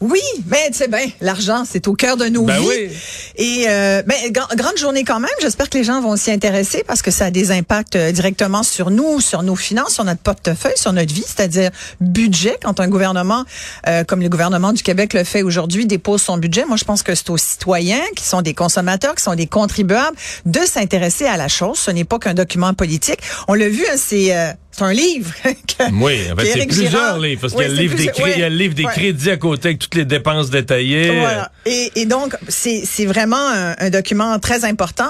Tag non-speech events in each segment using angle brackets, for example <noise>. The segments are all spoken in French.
Oui, mais tu sais bien, l'argent, c'est au cœur de nos Ben vies. oui. Et euh, ben, gra- grande journée quand même. J'espère que les gens vont s'y intéresser parce que ça a des impacts euh, directement sur nous, sur nos finances, sur notre portefeuille, sur notre vie, c'est-à-dire budget. Quand un gouvernement, euh, comme le gouvernement du Québec le fait aujourd'hui, dépose son budget, moi je pense que c'est aux citoyens, qui sont des consommateurs, qui sont des contribuables, de s'intéresser à la chose. Ce n'est pas qu'un document politique. On l'a vu, hein, c'est euh, c'est un livre. <laughs> que- Oui, en fait, c'est plusieurs Girard- livres, parce Oui, qu'il y y a le livre des ouais. crédits à côté avec toutes les dépenses détaillées. Voilà. Et, et donc, c'est vraiment un, un document très important.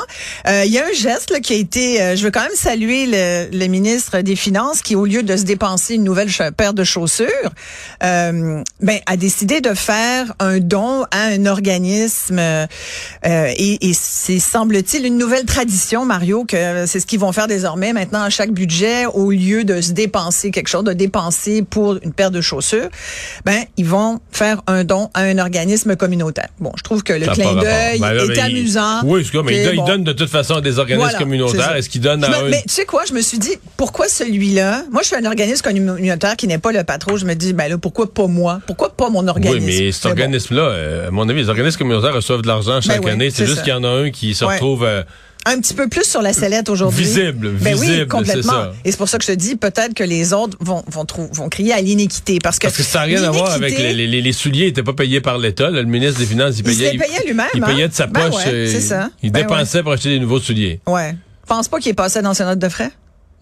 Euh, Il y a un geste là, qui a été, euh, je veux quand même saluer le, le ministre des Finances qui, au lieu de se dépenser une nouvelle paire de chaussures, euh, ben, a décidé de faire un don à un organisme. et et c'est, semble-t-il, une nouvelle tradition, Mario, que c'est ce qu'ils vont faire désormais maintenant à chaque budget, au lieu de se dépenser quelque chose, de dépenser pour une paire de chaussures, ben, ils vont faire un don à un organisme communautaire. Bon, je trouve que le Ça clin d'œil Ben est il- amusant. Oui, c'est mais il, bon. donne de toute façon à des organismes Voilà, communautaires. Est-ce qu'il donne Je à me- un... Mais tu sais quoi, je me suis dit, pourquoi celui-là? Moi, je suis un organisme communautaire qui n'est pas le patron. Je me dis, ben là, pourquoi pas moi? Pourquoi pas mon organisme? Oui, mais cet bon. organisme-là, euh, à mon avis, les organismes communautaires reçoivent de l'argent chaque Ben oui, année. C'est juste qu'il y en a un qui se Ouais. retrouve... euh, Un petit peu plus sur la sellette aujourd'hui. Visible, ben visible, oui, complètement. ça. Et c'est pour ça que je te dis, peut-être que les autres vont, vont, trou- vont crier à l'inéquité. Parce que, Parce que ça n'a rien à voir avec les, les, les souliers n'étaient pas payés par l'État. Le ministre des Finances, il Il payait, les payait lui-même, Il hein? payait de sa Ben poche. ouais, euh, c'est ça. Il Ben dépensait pour acheter des nouveaux souliers. Ouais. Je pense pas qu'il est passé dans ses notes de frais?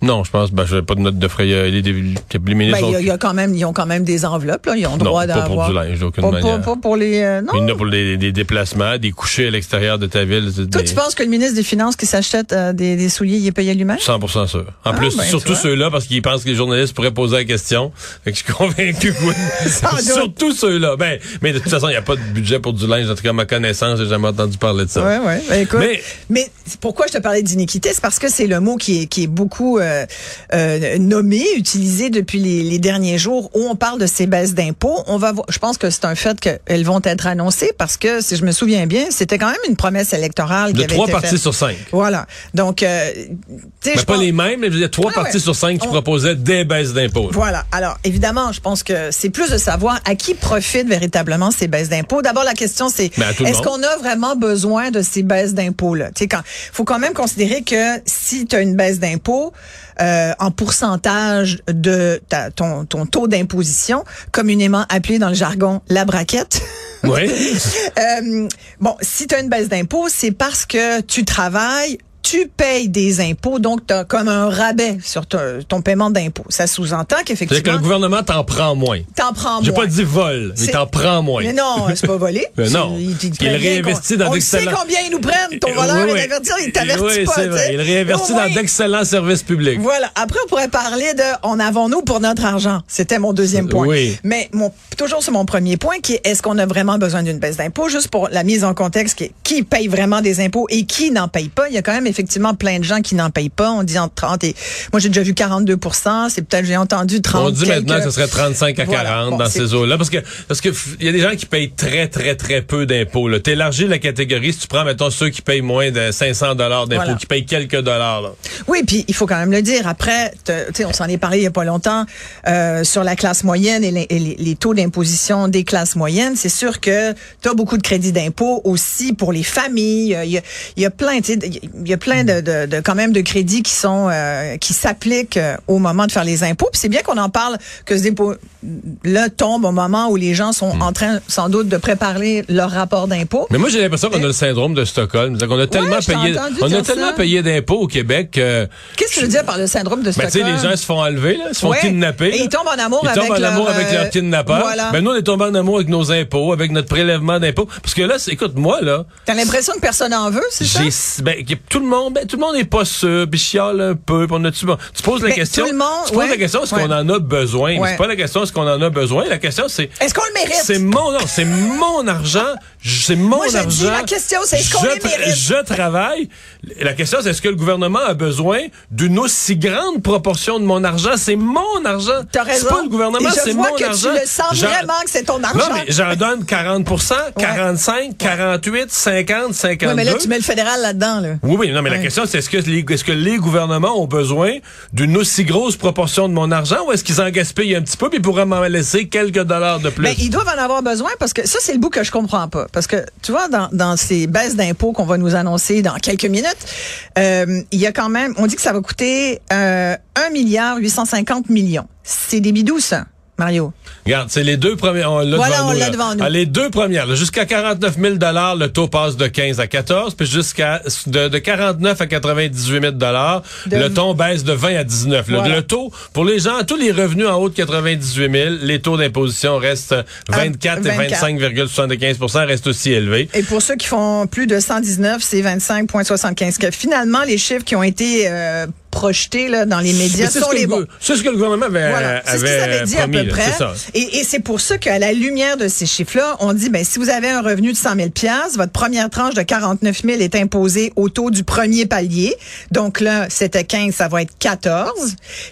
Non, je pense, ben, je n'avais pas de note de frais. Il y a- Les, les, les Ben, ministres y a, y a quand même, ils ont quand même des enveloppes, là. Ils ont Non, droit pas pour d'avoir. du linge, d'aucune Pas- pas- manière. pas pour les, euh, non. Il y a pour des, des déplacements, des couchers à l'extérieur de ta ville. Toi, des- tu penses que le ministre des Finances qui s'achète euh, des, des souliers, il est payé lui-même? 100% sûr. En Ah, plus, ben, surtout ceux-là, parce qu'ils pensent que les journalistes pourraient poser la question. Fait que je suis convaincu que oui. <laughs> Surtout ceux-là. Ben, mais de toute façon, il n'y a pas de budget pour du linge. En tout cas, à ma connaissance, j'ai jamais entendu parler de ça. Ouais, ouais. Ben, écoute, Mais- mais, pourquoi je te parlais d'iniquité, c'est parce que c'est le mot qui est, qui est beaucoup euh, euh, nommé, utilisé depuis les, les derniers jours, où on parle de ces baisses d'impôts. On va, voir- je pense que c'est un fait qu'elles vont être annoncées parce que, si je me souviens bien, c'était quand même une promesse électorale De qui avait trois été faite. sur cinq. Voilà. Donc, euh, Mais je pas pense- les mêmes, mais je veux dire, trois partis ouais. sur cinq qui On- proposaient des baisses d'impôts. Voilà. Alors, évidemment, je pense que c'est plus de savoir à qui profitent véritablement ces baisses d'impôts. D'abord, la question, c'est est-ce qu'on a vraiment besoin de ces baisses d'impôts-là? Tu sais, quand, faut quand même considérer que si tu as une baisse d'impôts, euh, en pourcentage de ta- ton, ton taux d'imposition, communément appelé dans le jargon la braquette. Oui. <laughs> Euh, bon, si tu as une baisse d'impôts, c'est parce que tu travailles, tu payes des impôts, donc tu as comme un rabais sur ton, ton paiement d'impôts. Ça sous-entend C'est-à-dire que le qu'effectivement, gouvernement t'en prend moins. t'en prends J'ai moins. pas dit vol, mais C'est- t'en prends moins. Mais non, c'est pas volé. <laughs> Ben non. C'est- il- il Il prend réinvestit dans On le sait d'excellents- combien ils nous prennent, ton voleur Oui, oui. il t'avertit Oui, pas. c'est vrai. Il réinvestit dans d'excellents services publics. Voilà. Après, on pourrait parler de en avons-nous pour notre argent. C'était mon deuxième point. Oui. Mais mon, toujours sur mon premier point, qui est est-ce qu'on a vraiment besoin d'une baisse d'impôts? Juste pour la mise en contexte, qui, qui paye vraiment des impôts et qui n'en paye pas. Il y a quand même effectivement plein de gens qui n'en payent pas. On dit entre 30 et, moi j'ai déjà vu 42 C'est peut-être, j'ai entendu 30 On dit maintenant que ce serait 35 à Voilà. 40 Bon, dans ces eaux-là. Parce que, parce que, il y a des gens qui payent très, très, très peu d'impôts, là. T'élargis la catégorie si tu prends, mettons, ceux qui payent moins de 500 dollars d'impôts, Voilà. qui payent quelques dollars, là. Oui, puis il faut quand même le dire. Après, tu sais, on s'en est parlé il y a pas longtemps euh, sur la classe moyenne et les, et les- les taux d'imposition des classes moyennes. C'est sûr que tu as beaucoup de crédits d'impôt aussi pour les familles. Il y a, il y a plein, tu sais, il y a plein de, de, de- quand même de crédits qui sont euh, qui s'appliquent euh, au moment de faire les impôts. Puis c'est bien qu'on en parle que ce dépôt là tombe au moment où les gens sont en train sans doute de préparer leur rapport d'impôt. Mais moi, j'ai l'impression qu'on a le syndrome de Stockholm. Qu'on a tellement je payé, on a tellement ça. payé d'impôts au Québec que, Qu'est-ce que tu veux dire par le syndrome de ben, tu sais, Stockholm? les gens se font enlever, là, se font Ouais. kidnapper. Et là. ils tombent en amour Ils avec tombent en leur, amour avec euh, leur kidnappeur. voilà. Ben, nous, on est tombés en amour avec nos impôts, avec notre prélèvement d'impôts. Parce que là, écoute, moi, là, T'as l'impression que personne en veut, c'est ça? ben, tout le monde, ben, tout le monde n'est pas sûr, puis chiale un peu, on a tu, bon, tu poses la Ben, question. tout le monde, tu poses ouais, la question, est-ce ouais. qu'on en a besoin? Ouais. C'est pas la question, est-ce qu'on en a besoin? La question, c'est, Est-ce qu'on le mérite? c'est mon, non, c'est mon argent, c'est mon Moi, argent. dis, la question, c'est qu'on je, travaille. La question, c'est est-ce que le gouvernement a besoin d'une aussi grande proportion de mon argent? C'est mon argent. T'as raison. C'est pas le gouvernement, c'est mon que tu argent. le sens J'en- vraiment que c'est ton argent. Non, mais j'en donne 40% 45, 48, 50, 52. Oui, mais là, tu mets le fédéral là-dedans, là. Oui, oui, non, mais la question, c'est est-ce que, les, est-ce que les gouvernements ont besoin d'une aussi grosse proportion de mon argent ou est-ce qu'ils en gaspillent un petit peu puis pourraient m'en laisser quelques dollars de plus? Ben, ils doivent en avoir besoin parce que ça, c'est le bout que je comprends pas. Parce que, tu vois, dans, ces baisses d'impôts qu'on va nous annoncer dans quelques minutes, euh, il y a quand même, on dit que ça va coûter euh, 1 milliard 850 millions. C'est des bidous, ça, Mario. Regarde, c'est les deux premières. On l'a Voilà, devant on nous, là. devant nous. Ah, les deux premières. Jusqu'à 49 000 le taux passe de 15 à 14. Puis jusqu'à de, de 49 à 98 000 De- le taux baisse de 20 à 19. Le- Voilà. Le, taux, pour les gens, tous les revenus en haut de 98 000, les taux d'imposition restent 24 24. et 25,75% restent aussi élevés. Et pour ceux qui font plus de 119, c'est 25,75. Que finalement, les chiffres qui ont été euh, projetés là, dans les médias C'est sont ce, que les le bons. gou- c'est ce que le gouvernement avait, Voilà, c'est ce qu'ils avait avaient dit promis, à peu près. Et, et c'est pour ça qu'à la lumière de ces chiffres-là, on dit, ben, si vous avez un revenu de 100 000 votre première tranche de 49 000 est imposée au taux du premier palier. Donc là, c'était 15, ça va être 14.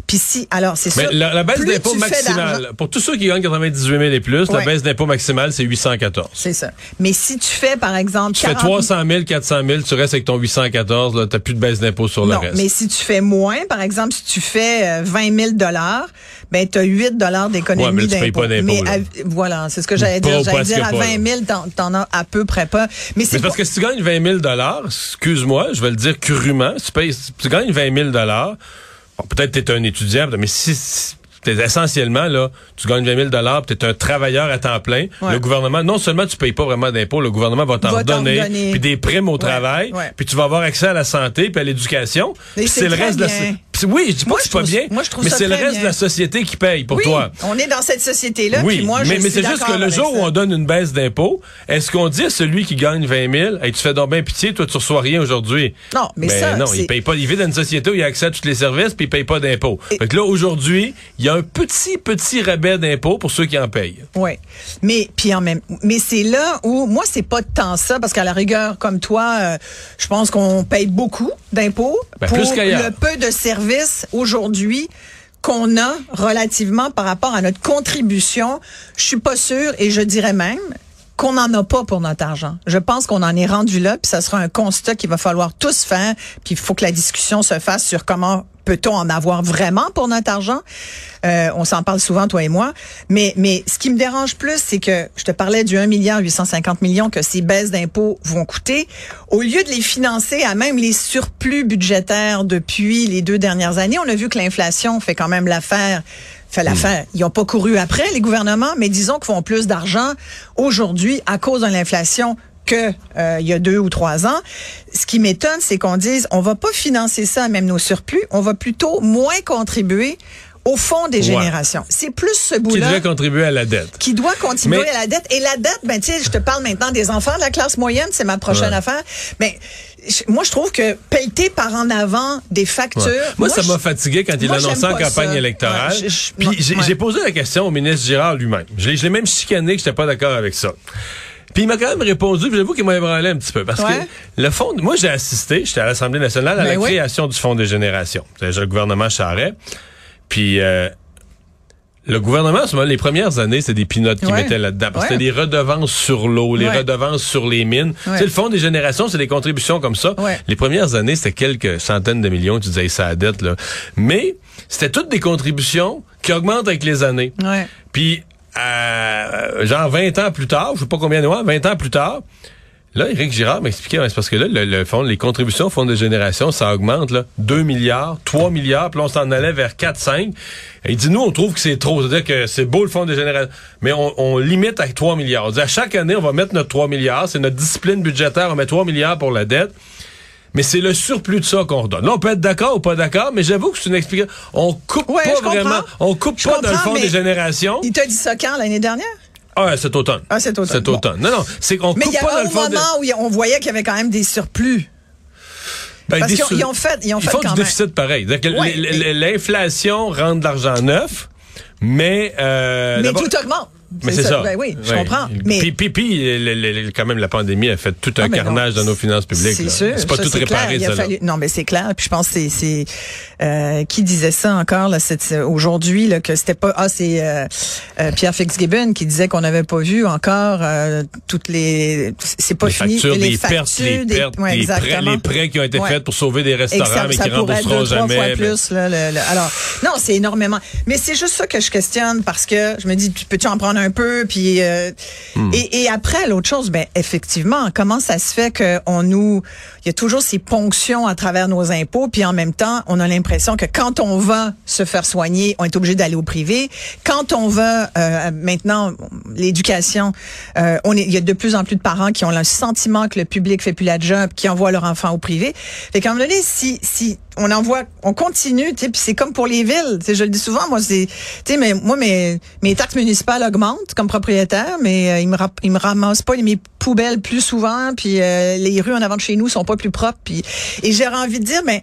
Puis si, alors c'est ça. la, la baisse d'impôt tu maximale, pour tous ceux qui gagnent 98 000 et plus, la baisse d'impôt maximale, c'est 814. C'est ça. Mais si tu fais, par exemple, Tu fais 300 000, 400 000, tu restes avec ton 814, là, t'as plus de baisse d'impôt sur le non, reste. mais si tu fais moins, par exemple, si tu fais euh, 20 000 dollars, ben tu as 8 dollars Ouais, d'économie mais là, tu payes d'impôt. pas d'impôt, Mais à- voilà, c'est ce que j'allais dire. J'allais dire à pas, 20 000, t'en, as à peu près pas. Mais c'est parce que si tu gagnes 20 000 excuse-moi, je vais le dire crûment, si tu, payes, si tu gagnes 20 000 bon, peut-être que tu es un étudiant, mais si, si t'es essentiellement, là, tu gagnes 20 000 tu es un travailleur à temps plein, Ouais. le gouvernement, non seulement tu payes pas vraiment d'impôts, le gouvernement va t'en redonner. puis des primes au travail, puis tu vas avoir accès à la santé, puis à l'éducation. C'est le reste de la... Oui, je dis pas que je c'est pas bien, moi, je trouve mais c'est le reste de la société qui paye pour oui, toi. on est dans cette société-là. Oui, puis moi, je mais, mais suis c'est juste que le jour où on donne une baisse d'impôt, est-ce qu'on dit à celui qui gagne 20 000, hey, tu fais donc bien pitié, toi tu reçois rien aujourd'hui? Non, mais Ben ça, non, il paye pas. Il vit dans une société où il a accès à tous les services puis il paye pas d'impôts. Fait que là, aujourd'hui, il y a un petit, petit rabais d'impôts pour ceux qui en payent. Oui. Mais puis en même mais c'est là où moi c'est pas tant ça parce qu'à la rigueur comme toi euh, je pense qu'on paye beaucoup d'impôts Ben, pour plus qu'ailleurs. le peu de services aujourd'hui qu'on a relativement par rapport à notre contribution, je suis pas sûre et je dirais même qu'on n'en a pas pour notre argent. Je pense qu'on en est rendu là, puis ça sera un constat qu'il va falloir tous faire, puis il faut que la discussion se fasse sur comment peut-on en avoir vraiment pour notre argent. Euh, on s'en parle souvent, toi et moi. Mais, mais ce qui me dérange plus, c'est que je te parlais du 1 milliard 850 millions que ces baisses d'impôts vont coûter. Au lieu de les financer à même les surplus budgétaires depuis les deux dernières années, on a vu que l'inflation fait quand même l'affaire fait l'affaire. Ils n'ont pas couru après, les gouvernements, mais disons qu'ils font plus d'argent aujourd'hui à cause de l'inflation que euh, il y a deux ou trois ans. Ce qui m'étonne, c'est qu'on dise on va pas financer ça, même nos surplus, on va plutôt moins contribuer au fond des Ouais. générations. C'est plus ce Qui bout-là devait contribuer à la dette. qui doit continuer Mais- à la dette. Et la dette, ben tu sais, je te parle maintenant des enfants de la classe moyenne, c'est ma prochaine Ouais. affaire. Mais moi, je trouve que pelleter par en avant des factures. Ouais. Moi, ça m'a fatigué quand il moi, annonçait en campagne ça. électorale. Ouais, je- je- Puis j'ai ouais. posé la question au ministre Girard lui-même. Je l'ai même chicané que j'étais pas d'accord avec ça. Puis il m'a quand même répondu, j'avoue qu'il m'a ébranlé un petit peu. Parce Ouais. que le fond, moi j'ai assisté, j'étais à l'Assemblée nationale, à Ben la oui. création du Fonds des générations. Déjà le gouvernement Charret. Puis euh, le gouvernement, ce moment, les premières années, c'était des pinottes qui Ouais. mettaient là-dedans. Parce que Ouais. c'était des redevances sur l'eau, les Ouais. redevances sur les mines. Tu sais, le Fonds des générations, c'est des contributions comme ça. Les premières années, c'était quelques centaines de millions, tu disais, ça a dette, là. Mais c'était toutes des contributions qui augmentent avec les années. Puis, euh, genre 20 ans plus tard, je sais pas combien de mois, 20 ans plus tard, là, Éric Girard m'expliquait, c'est parce que là, le, le fonds, les contributions au fonds de génération, ça augmente, là, 2 milliards, 3 milliards, puis on s'en allait vers 4, 5. Et il dit, nous, on trouve que c'est trop. C'est-à-dire que c'est beau le fonds de génération, mais on, on limite avec 3 milliards. On dit, à chaque année, on va mettre notre 3 milliards, c'est notre discipline budgétaire, on met 3 milliards pour la dette. Mais c'est le surplus de ça qu'on redonne. Là, on peut être d'accord ou pas d'accord, mais j'avoue que c'est une explication. On coupe Ouais, pas comprends. vraiment, on coupe Je pas dans le fonds des générations. Il t'a dit ça quand l'année dernière? Ah, cet automne. Ah, cet automne. Cet automne. Non, non, c'est qu'on Mais coupe il y pas a dans un le fond. de- moment où on voyait qu'il y avait quand même des surplus. Ben, Parce qu'ils ont, ils ont fait, ils ont Ils fait font quand du même. déficit pareil. Ouais, L'inflation rend de l'argent neuf, mais... euh, Mais tout augmente. Mais c'est ça. Ben oui, je Ouais. comprends. Mais Puis, puis, puis, le- le- quand même, la pandémie a fait tout un Ah, mais non, carnage dans nos finances publiques. C'est sûr. C'est pas ça, tout réparé, ça. fallu- Non, mais c'est clair. Puis je pense que c'est, euh, qui disait ça encore là, aujourd'hui là, que c'était pas ah c'est euh, euh, Pierre Fitzgibbon qui disait qu'on n'avait pas vu encore euh, toutes les c'est pas les fini factures, les, pertes, les des- pertes, ouais, les, prêts, les prêts qui ont été Ouais. faits pour sauver des restaurants, ça, mais ça qui être rembourseront deux, jamais. fois Ben, plus. Là, le- alors, non, c'est énormément. Mais c'est juste ça que je questionne parce que je me dis, tu peux-tu en prendre un peu? Puis, euh, Hmm. et, et après, l'autre chose, ben effectivement, comment ça se fait qu'on nous... Il y a toujours ces ponctions à travers nos impôts, puis en même temps, on a l'impression que quand on va se faire soigner, on est obligé d'aller au privé. Quand on va, euh, maintenant, l'éducation, euh, on est, il y a de plus en plus de parents qui ont le sentiment que le public fait plus la job, qui envoient leur enfant au privé. Fait qu'à un moment donné, si, si on envoie, on continue, tu sais, puis c'est comme pour les villes. Tu je le dis souvent, moi, c'est, tu sais, mais moi, mes, mes taxes municipales augmentent comme propriétaire, mais euh, ils me, ils me ramassent pas mes poubelles plus souvent, puis euh, les rues en avant de chez nous sont pas plus propres, puis et j'aurais envie de dire, mais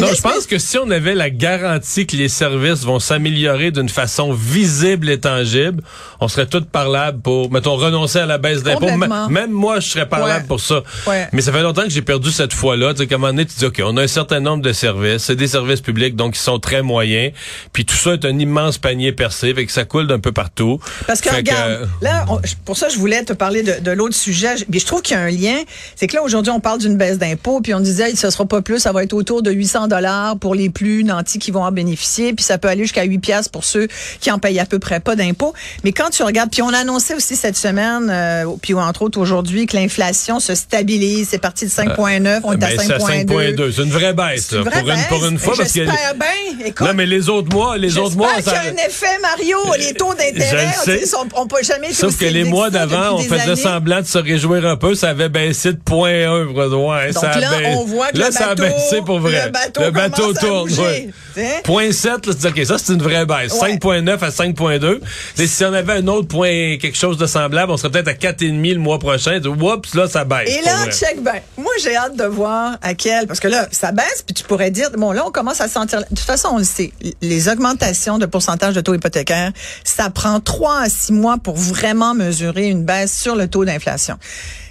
Non, je pense que si on avait la garantie que les services vont s'améliorer d'une façon visible et tangible, on serait tous parlables pour, mettons, renoncer à la baisse d'impôts. Même moi, je serais parlable Ouais. pour ça. Ouais. Mais ça fait longtemps que j'ai perdu cette foi-là. Tu sais, qu'à un moment donné, tu dis, OK, on a un certain nombre de services. C'est des services publics, donc ils sont très moyens. Puis tout ça est un immense panier percé, fait que ça coule d'un peu partout. Parce que Fait regarde, là, on- pour ça, je voulais te parler de, de l'autre sujet. Je- Puis je trouve qu'il y a un lien. C'est que là, aujourd'hui, on parle d'une baisse d'impôts, puis on disait, ce sera pas plus, ça va être autour de 800 dollars pour les plus nantis qui vont en bénéficier, puis ça peut aller jusqu'à 8 piastres pour ceux qui en payent à peu près pas d'impôts. Mais quand tu regardes, puis on a annoncé aussi cette semaine, euh, puis entre autres aujourd'hui, que l'inflation se stabilise. C'est parti de 5,9, on est Ben, à c'est à 5,2. 5,2. C'est une vraie baisse, une vraie pour, une, pour une fois. Parce que bien. Écoute, non, mais les autres mois, les autres mois, ça- qu'il y a un effet, Mario. Les taux d'intérêt, on peut jamais Sauf que les mois d'avant, on faisait années. semblant de se réjouir un peu. Ça avait baissé de 0.1. Ouais, Donc ça a là, baissé. on voit que là, le ça a bateau, baissé pour vrai. Le bateau commence à tourne. ouais. Point 7, là, tu dis, OK, ça, c'est une vraie baisse. Ouais. 5.9 à 5.2. Et si on avait un autre point, quelque chose de semblable, on serait peut-être à 4,5 le mois prochain. Oups, là, ça baisse. Et là, check ben. Moi, j'ai hâte de voir à quel, parce que là, ça baisse, puis tu pourrais dire, bon, là, on commence à sentir. De toute façon, on le sait, les augmentations de pourcentage de taux hypothécaire, ça prend trois à six mois pour vraiment mesurer une baisse sur le taux d'inflation.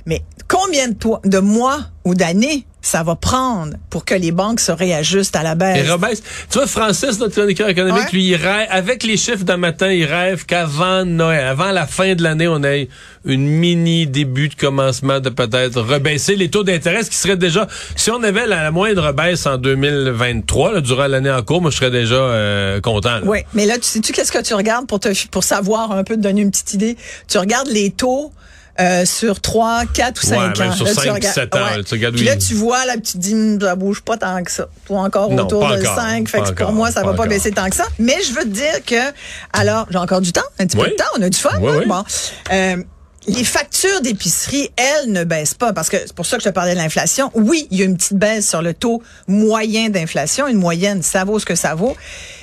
Mais combien de, toi- de mois ou d'années ça va prendre pour que les banques se réajustent à la Et baisse? rebaisse. Tu vois, Francis, notre chroniqueur économique, Ouais. lui, il rêve, avec les chiffres d'un matin, il rêve qu'avant Noël, avant la fin de l'année, on ait une mini début de commencement de peut-être rebaisser les taux d'intérêt, ce qui serait déjà, si on avait la, la moindre baisse en 2023, là, durant l'année en cours, moi, je serais déjà euh, content. là. Oui, mais là, tu sais-tu qu'est-ce que tu regardes pour te pour savoir un peu, te donner une petite idée? Tu regardes les taux euh, sur 3, 4 ou 5 Ouais, ans. même sur Là, tu 5, regardes- 7 ans, là, tu regardes, Puis là, tu vois, là, tu te dis, ça bouge pas tant que ça. Toi, encore Non, autour pas de encore, 5. Fait pas que pour moi, ça pas va pas encore. baisser tant que ça. Mais je veux te dire que, alors, j'ai encore du temps, un petit Oui. peu de temps, on a du fun. Oui, hein? oui. Bon. Euh, les factures d'épicerie, elles, ne baissent pas parce que c'est pour ça que je te parlais de l'inflation. Oui, il y a une petite baisse sur le taux moyen d'inflation. Une moyenne, ça vaut ce que ça vaut.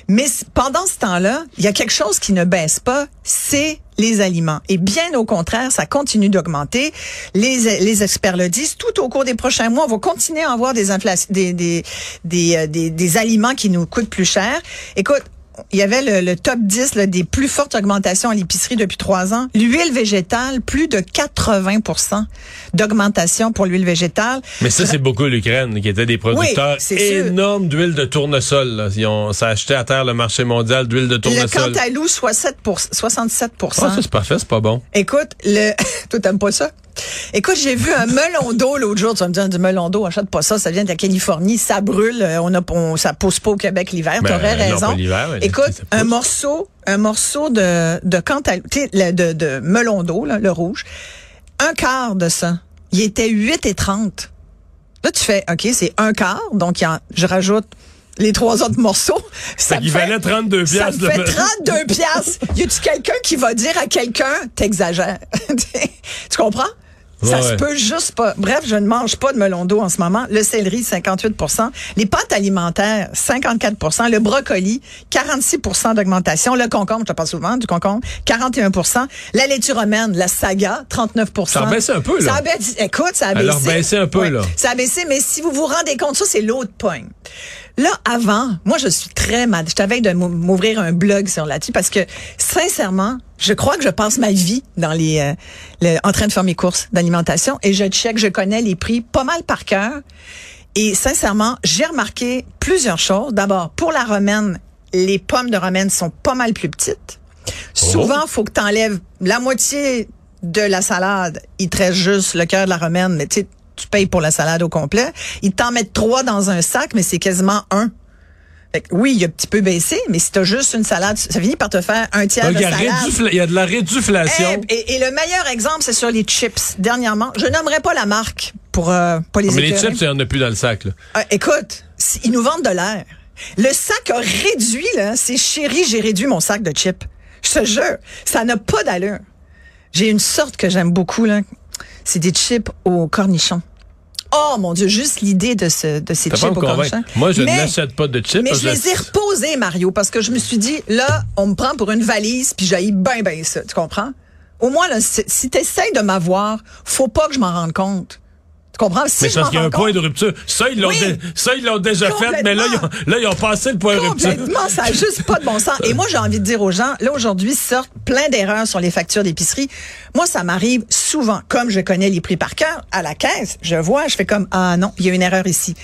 Mais pendant ce temps-là, il y a quelque chose qui ne baisse pas, c'est les aliments. Et bien au contraire, ça continue d'augmenter. Les, les experts le disent. Tout au cours des prochains mois, on va continuer à avoir des, des, des, des, euh, des, des aliments qui nous coûtent plus cher. Écoute, il y avait le, le top 10 là, des plus fortes augmentations à l'épicerie depuis trois ans. L'huile végétale, plus de 80% d'augmentation pour l'huile végétale. Mais ça, c'est beaucoup l'Ukraine, qui était des producteurs sûr. énormes d'huile de tournesol. Là. Ils ont, ça a acheté à terre le marché mondial d'huile de Le tournesol. Cantalou, 67 67 Ah, ça, c'est parfait, c'est pas bon. Écoute, le <laughs> toi t'aimes pas ça? Écoute, j'ai vu un melon d'eau l'autre jour. Tu vas me dire du melon d'eau, achète pas ça. Ça vient de la Californie, ça brûle. euh, On a, on, ça pousse pas au Québec l'hiver. Ben, T'aurais raison. Écoute, ça un morceau, un morceau de de cantalou, tu sais, le- de, de melon d'eau, le rouge, un quart de ça. Il était 8 et 30. Là, tu fais, OK, c'est un quart. Donc, il y en- je rajoute les trois autres morceaux. Ça me fait- valait 32 ça me fait le- 32 piastres. Y a-tu quelqu'un qui va dire à quelqu'un, t'exagères? <laughs> tu comprends? Ça se peut juste pas. Bref, je ne mange pas de melon d'eau en ce moment. Le céleri, 58% Les pâtes alimentaires, 54% Le brocoli, 46% d'augmentation. Le concombre, je te parle souvent du concombre, 41% La laitue romaine, la saga, 39 Ça a baissé un peu, là. Ça a baissé. Écoute, ça a Elle a baissé. un peu, là. Ça a baissé, mais si vous vous rendez compte, ça, c'est l'autre pogne. Là, avant, moi, je suis très mal. Je t'avais de m'ou- m'ouvrir un blog sur là-dessus parce que, sincèrement, je crois que je passe ma vie dans les, euh, le- en train de faire mes courses d'alimentation et je check, je connais les prix pas mal par cœur. Et sincèrement, j'ai remarqué plusieurs choses. D'abord, pour la romaine, les pommes de romaine sont pas mal plus petites. Souvent, faut que tu enlèves la moitié de la salade. Il te reste juste le cœur de la romaine, mais tu sais, tu payes pour la salade au complet. Ils t'en mettent trois dans un sac, mais c'est quasiment un. Fait que oui, il a un petit peu baissé, mais si t'as juste une salade, ça finit par te faire un tiers Donc, de salade. il y a de la réduflation. Eh, Et, et le meilleur exemple, c'est sur les chips. Dernièrement, je nommerai pas la marque pour euh, pas les mais les chips, il n'y en a plus dans le sac. Là. Ah, écoute, si- ils nous vendent de l'air. Le sac a réduit, là. C'est chéri, j'ai réduit mon sac de chips. Je te jure, ça n'a pas d'allure. J'ai une sorte que j'aime beaucoup, là. C'est des chips au cornichon. Oh mon Dieu, juste l'idée de, ce, de ces chips au cornichon. Moi, je n'achète pas de chips. mais je les ai reposés, Mario, parce que je me suis dit, là, on me prend pour une valise, puis j'aille ben, ben ça. Tu comprends? Au moins, là, si, si t'essayes de m'avoir, faut pas que je m'en rende compte. Tu comprends? Si Mais parce qu'il y a un point de rupture. Ça, ils l'ont, Oui. dé- ça, ils l'ont déjà fait, mais là ils, ont, là, ils ont passé le point de rupture. Complètement, ça n'a juste pas de bon sens. Et moi, j'ai envie de dire aux gens, là, aujourd'hui, sortent plein d'erreurs sur les factures d'épicerie. Moi, ça m'arrive souvent, comme je connais les prix par cœur, à la caisse, je vois, je fais comme, ah non, il y a une erreur ici.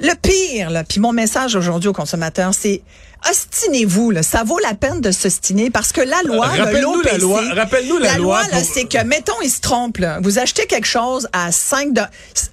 Le pire, là, puis mon message aujourd'hui aux consommateurs, c'est ostinez-vous, là. Ça vaut la peine de s'ostiner parce que la loi de Rappelle-nous la loi. Rappelle-nous la loi pour- c'est que, mettons, il se trompe, là. Vous achetez quelque chose à 5 do-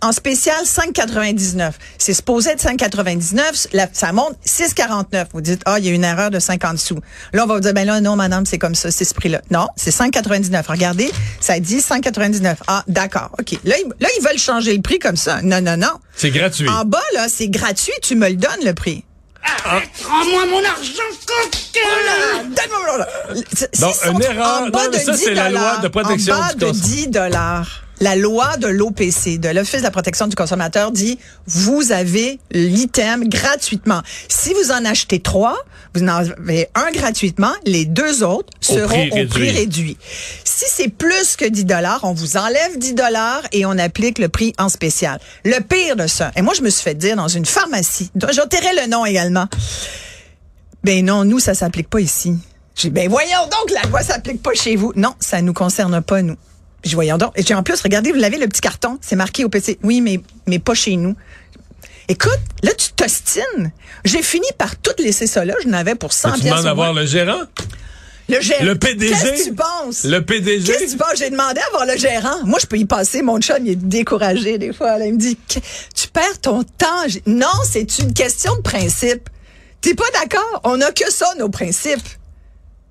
en spécial 5,99. C'est supposé être 5,99. La- Ça monte 6,49. Vous dites, ah, il y a une erreur de 50 sous. Là, on va vous dire, ben là, non, madame, c'est comme ça, c'est ce prix-là. Non, c'est 5,99. Regardez, ça dit 5,99. Ah, d'accord. OK. Là, ils, là, ils veulent changer le prix comme ça. Non, non, non. C'est gratuit. En bas, là, c'est gratuit. Tu me le donnes, le prix. Rends-moi mon argent, coquin! Ah, donne-moi mon- Si Donc, une erreur. en bas de ça, 10 c'est la loi de protection en bas de consommateur. 10 dollars. La loi de l'OPC, de l'Office de la protection du consommateur, dit vous avez l'item gratuitement. Si vous en achetez trois, vous en avez un gratuitement, les deux autres Au seront prix au réduit. prix réduit. Si c'est plus que 10 dollars, on vous enlève 10 dollars et on applique le prix en spécial. Le pire de ça, et moi je me suis fait dire dans une pharmacie, dont j'enterrai le nom également, ben non, nous, ça s'applique pas ici. J'ai ben voyons donc, la loi s'applique pas chez vous. Non, ça nous concerne pas, nous. J'ai voyons donc. Et j'ai en plus, regardez, vous l'avez le petit carton, c'est marqué au PC. Oui, mais, mais pas chez nous. Écoute, là, tu t'ostines. J'ai fini par tout laisser ça là. Je n'avais pour 100 tu demandes au à voir moins. le gérant? le gérant. Le PDG? Qu'est-ce que tu penses? Le PDG? Qu'est-ce que tu penses? J'ai demandé à voir le gérant. Moi, je peux y passer. Mon chum, il est découragé des fois. Là, il me dit, tu perds ton temps. Non, c'est une question de principe. T'es pas d'accord? On n'a que ça, nos principes.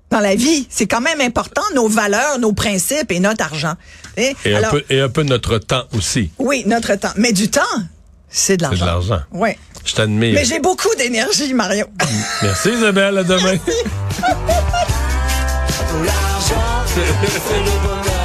Dans la vie, c'est quand même important, nos valeurs, nos principes et notre argent. Et, alors, un peu, et un peu notre temps aussi. oui, notre temps. Mais du temps, c'est de l'argent. de l'argent. Oui. Je t'admire. Mais j'ai beaucoup d'énergie, Mario. <laughs> Merci Isabelle, à demain. <laughs>